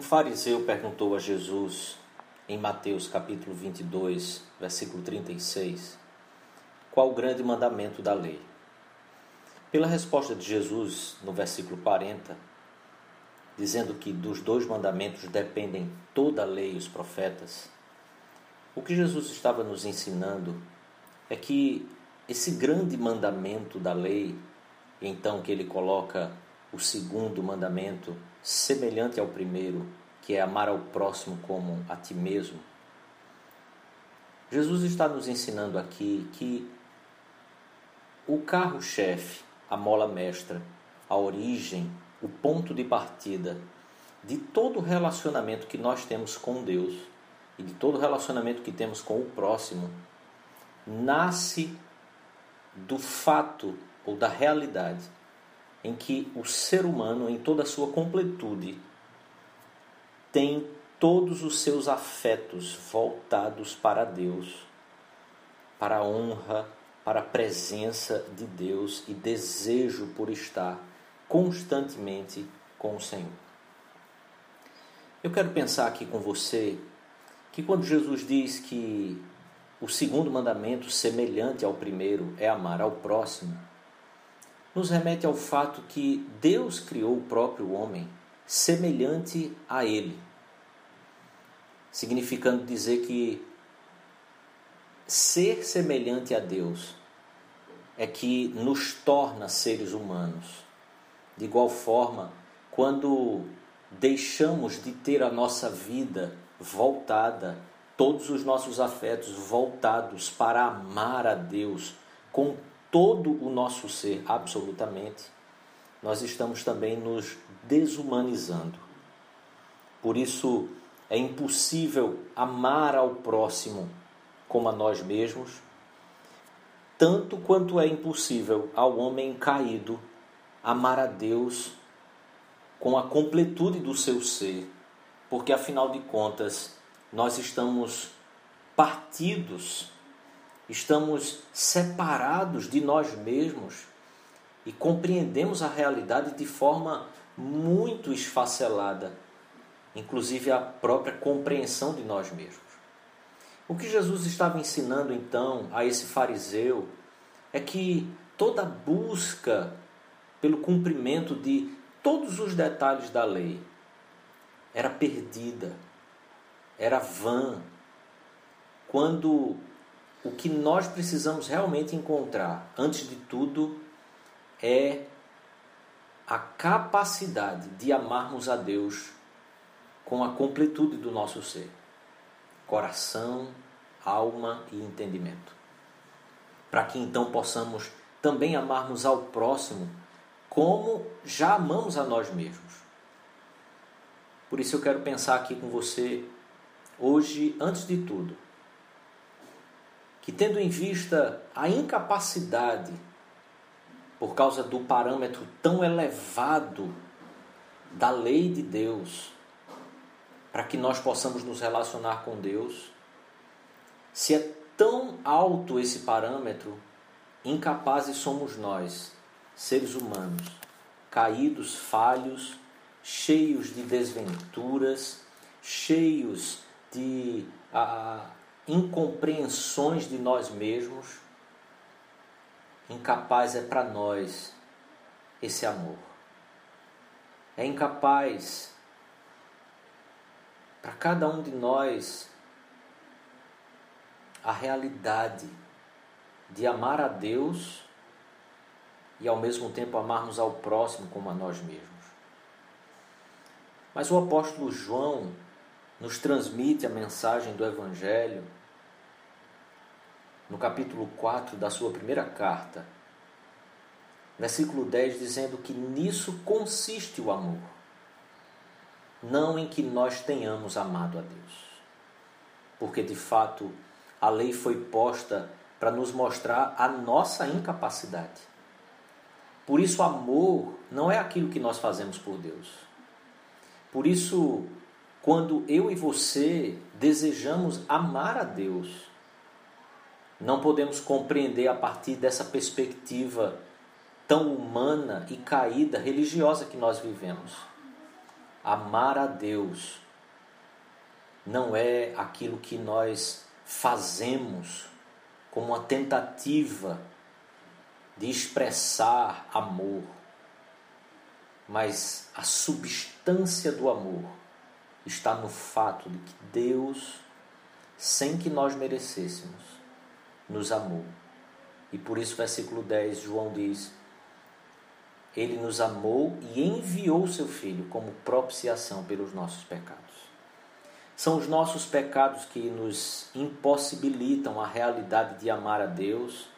Um fariseu perguntou a Jesus, em Mateus capítulo 22, versículo 36, qual o grande mandamento da lei? Pela resposta de Jesus, no versículo 40, dizendo que dos dois mandamentos dependem toda a lei e os profetas, o que Jesus estava nos ensinando é que esse grande mandamento da lei, então que ele coloca o segundo mandamento semelhante ao primeiro, que é amar ao próximo como a ti mesmo. Jesus está nos ensinando aqui que o carro-chefe, a mola mestra, a origem, o ponto de partida de todo relacionamento que nós temos com Deus e de todo relacionamento que temos com o próximo nasce do fato ou da realidade em que o ser humano, em toda a sua completude, tem todos os seus afetos voltados para Deus, para a honra, para a presença de Deus e desejo por estar constantemente com o Senhor. Eu quero pensar aqui com você que quando Jesus diz que o segundo mandamento, semelhante ao primeiro, é amar ao próximo, nos remete ao fato que Deus criou o próprio homem semelhante a ele, significando dizer que ser semelhante a Deus é que nos torna seres humanos. De igual forma, quando deixamos de ter a nossa vida voltada, todos os nossos afetos voltados para amar a Deus com todo o nosso ser, absolutamente, nós estamos também nos desumanizando. Por isso, é impossível amar ao próximo como a nós mesmos, tanto quanto é impossível ao homem caído amar a Deus com a completude do seu ser, porque afinal de contas, nós estamos partidos estamos separados de nós mesmos e compreendemos a realidade de forma muito esfacelada, inclusive a própria compreensão de nós mesmos. O que Jesus estava ensinando então a esse fariseu é que toda busca pelo cumprimento de todos os detalhes da lei era perdida, era vã, quando o que nós precisamos realmente encontrar, antes de tudo, é a capacidade de amarmos a Deus com a completude do nosso ser coração, alma e entendimento. Para que então possamos também amarmos ao próximo como já amamos a nós mesmos. Por isso eu quero pensar aqui com você hoje, antes de tudo, que, tendo em vista a incapacidade, por causa do parâmetro tão elevado da lei de Deus, para que nós possamos nos relacionar com Deus, se é tão alto esse parâmetro, incapazes somos nós, seres humanos, caídos, falhos, cheios de desventuras, cheios de ah, incompreensões de nós mesmos, incapaz é para nós esse amor. É incapaz para cada um de nós a realidade de amar a Deus e ao mesmo tempo amarmos ao próximo como a nós mesmos. Mas o apóstolo João nos transmite a mensagem do Evangelho no capítulo 4 da sua primeira carta, versículo 10, dizendo que nisso consiste o amor, não em que nós tenhamos amado a Deus. Porque de fato a lei foi posta para nos mostrar a nossa incapacidade. Por isso, amor não é aquilo que nós fazemos por Deus. Por isso, quando eu e você desejamos amar a Deus, não podemos compreender a partir dessa perspectiva tão humana e caída religiosa que nós vivemos. Amar a Deus não é aquilo que nós fazemos como uma tentativa de expressar amor, mas a substância do amor está no fato de que Deus, sem que nós merecêssemos, nos amou. E por isso, versículo 10, João diz: Ele nos amou e enviou seu Filho como propiciação pelos nossos pecados. São os nossos pecados que nos impossibilitam a realidade de amar a Deus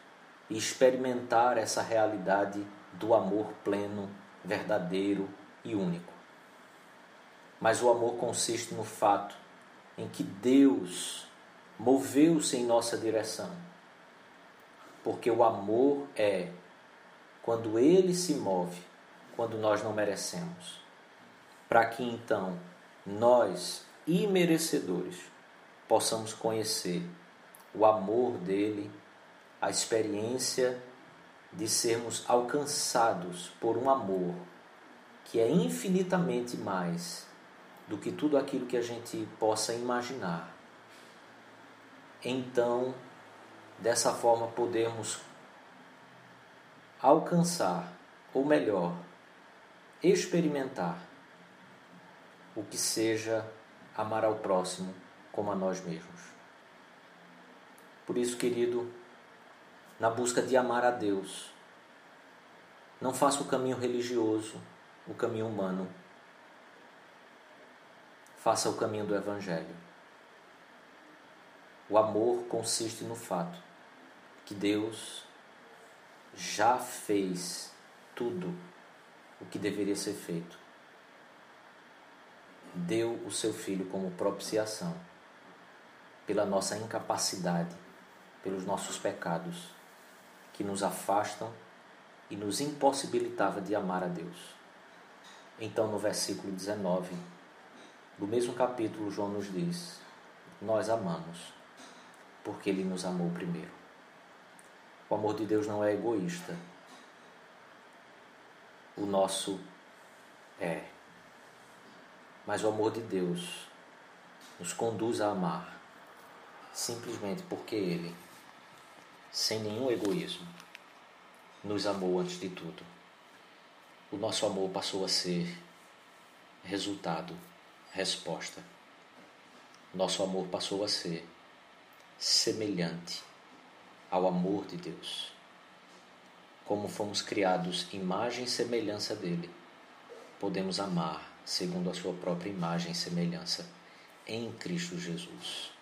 e experimentar essa realidade do amor pleno, verdadeiro e único. Mas o amor consiste no fato em que Deus moveu-se em nossa direção. Porque o amor é quando ele se move, quando nós não merecemos. Para que então nós, imerecedores, possamos conhecer o amor dele, a experiência de sermos alcançados por um amor que é infinitamente mais do que tudo aquilo que a gente possa imaginar. Então, dessa forma, podemos alcançar, ou melhor, experimentar o que seja amar ao próximo como a nós mesmos. Por isso, querido, na busca de amar a Deus, não faça o caminho religioso, o caminho humano. Faça o caminho do Evangelho. O amor consiste no fato que Deus já fez tudo o que deveria ser feito deu o seu filho como propiciação pela nossa incapacidade, pelos nossos pecados que nos afastam e nos impossibilitava de amar a Deus. Então, no versículo 19 do mesmo capítulo, João nos diz: Nós amamos porque Ele nos amou primeiro. O amor de Deus não é egoísta. O nosso é. Mas o amor de Deus nos conduz a amar simplesmente porque Ele, sem nenhum egoísmo, nos amou antes de tudo. O nosso amor passou a ser resultado, resposta. Nosso amor passou a ser semelhante ao amor de Deus. Como fomos criados imagem e semelhança dele, podemos amar segundo a sua própria imagem e semelhança, em Cristo Jesus.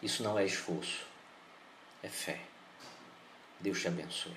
Isso não é esforço, é fé. Deus te abençoe.